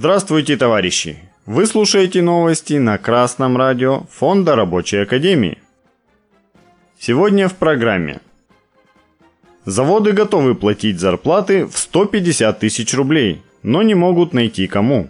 Здравствуйте, товарищи! Вы слушаете новости на Красном радио Фонда Рабочей Академии. Сегодня в программе. Заводы готовы платить зарплаты в 150 тысяч рублей, но не могут найти кому.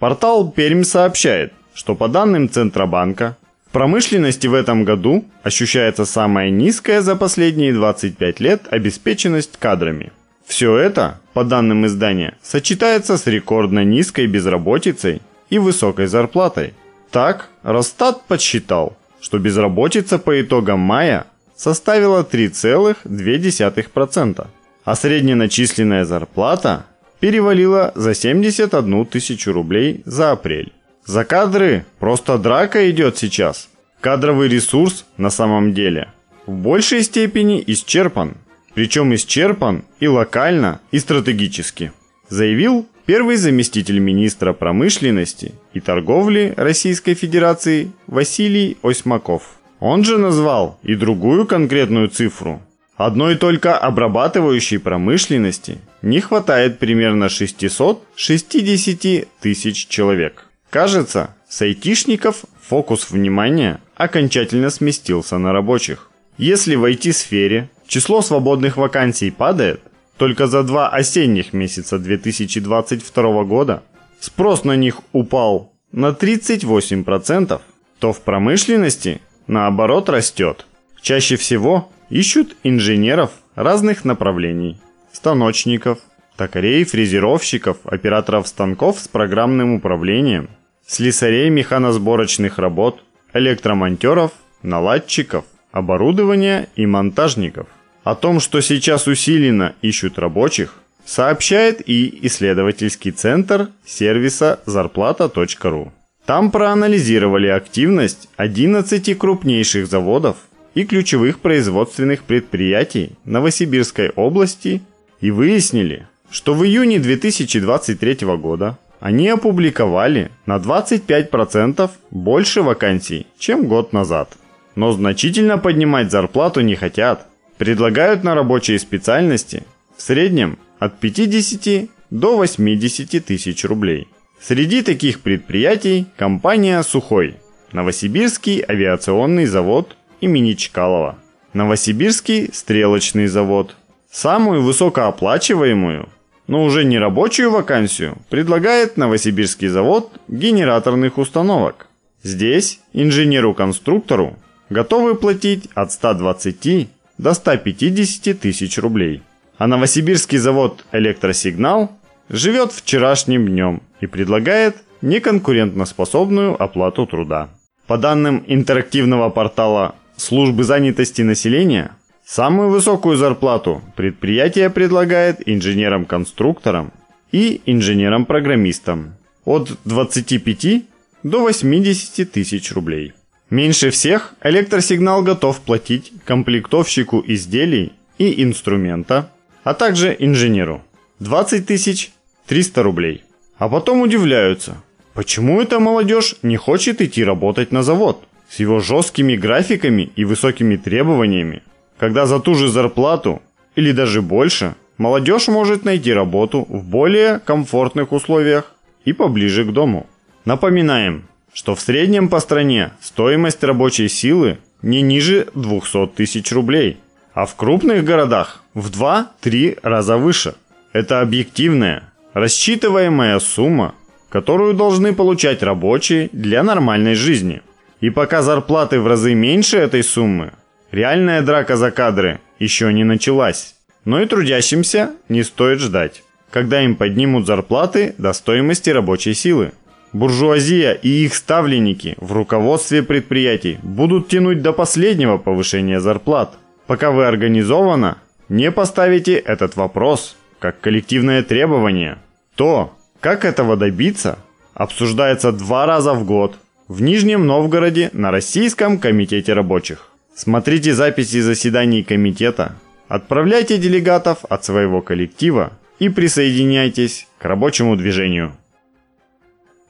Портал Пермь сообщает, что по данным Центробанка, в промышленности в этом году ощущается самая низкая за последние 25 лет обеспеченность кадрами. Все это, по данным издания, сочетается с рекордно низкой безработицей и высокой зарплатой. Так, Росстат подсчитал, что безработица по итогам мая составила 3,2%, а средненачисленная зарплата перевалила за 71 тысячу рублей за апрель. За кадры просто драка идет сейчас. Кадровый ресурс на самом деле в большей степени исчерпан. Причем исчерпан и локально, и стратегически. Заявил первый заместитель министра промышленности и торговли Российской Федерации Василий Осьмаков. Он же назвал и другую конкретную цифру. Одной только обрабатывающей промышленности не хватает примерно 660 тысяч человек. Кажется, с айтишников фокус внимания окончательно сместился на рабочих. Если в IT-сфере число свободных вакансий падает, только за два осенних месяца 2022 года спрос на них упал на 38%, то в промышленности наоборот растет. Чаще всего ищут инженеров разных направлений, станочников, токарей, фрезеровщиков, операторов станков с программным управлением, слесарей механосборочных работ, электромонтеров, наладчиков, оборудования и монтажников. О том, что сейчас усиленно ищут рабочих, сообщает и исследовательский центр сервиса зарплата.ру. Там проанализировали активность 11 крупнейших заводов и ключевых производственных предприятий Новосибирской области и выяснили, что в июне 2023 года они опубликовали на 25% больше вакансий, чем год назад. Но значительно поднимать зарплату не хотят. Предлагают на рабочие специальности в среднем от 50 до 80 тысяч рублей. Среди таких предприятий компания «Сухой», Новосибирский авиационный завод имени Чкалова, Новосибирский стрелочный завод. Самую высокооплачиваемую, но уже не рабочую вакансию предлагает Новосибирский завод генераторных установок. Здесь инженеру-конструктору готовы платить от 120 до 150 тысяч рублей. А Новосибирский завод «Электросигнал» живет вчерашним днем и предлагает неконкурентоспособную оплату труда. По данным интерактивного портала службы занятости населения, самую высокую зарплату предприятие предлагает инженерам-конструкторам и инженерам-программистам от 25 до 80 тысяч рублей. Меньше всех электросигнал готов платить комплектовщику изделий и инструмента, а также инженеру. 20 тысяч 300 рублей. А потом удивляются, почему эта молодежь не хочет идти работать на завод с его жесткими графиками и высокими требованиями, когда за ту же зарплату или даже больше молодежь может найти работу в более комфортных условиях и поближе к дому. Напоминаем, что в среднем по стране стоимость рабочей силы не ниже 200 тысяч рублей, а в крупных городах в 2-3 раза выше. Это объективная, рассчитываемая сумма, которую должны получать рабочие для нормальной жизни. И пока зарплаты в разы меньше этой суммы, реальная драка за кадры еще не началась. Но и трудящимся не стоит ждать, когда им поднимут зарплаты до стоимости рабочей силы. Буржуазия и их ставленники в руководстве предприятий будут тянуть до последнего повышения зарплат, пока вы организованно не поставите этот вопрос как коллективное требование. То, как этого добиться, обсуждается два раза в год в Нижнем Новгороде на Российском комитете рабочих. Смотрите записи заседаний комитета, отправляйте делегатов от своего коллектива и присоединяйтесь к рабочему движению.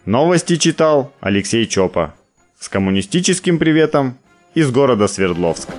Новости читал Алексей Чопа. С коммунистическим приветом из города Свердловска.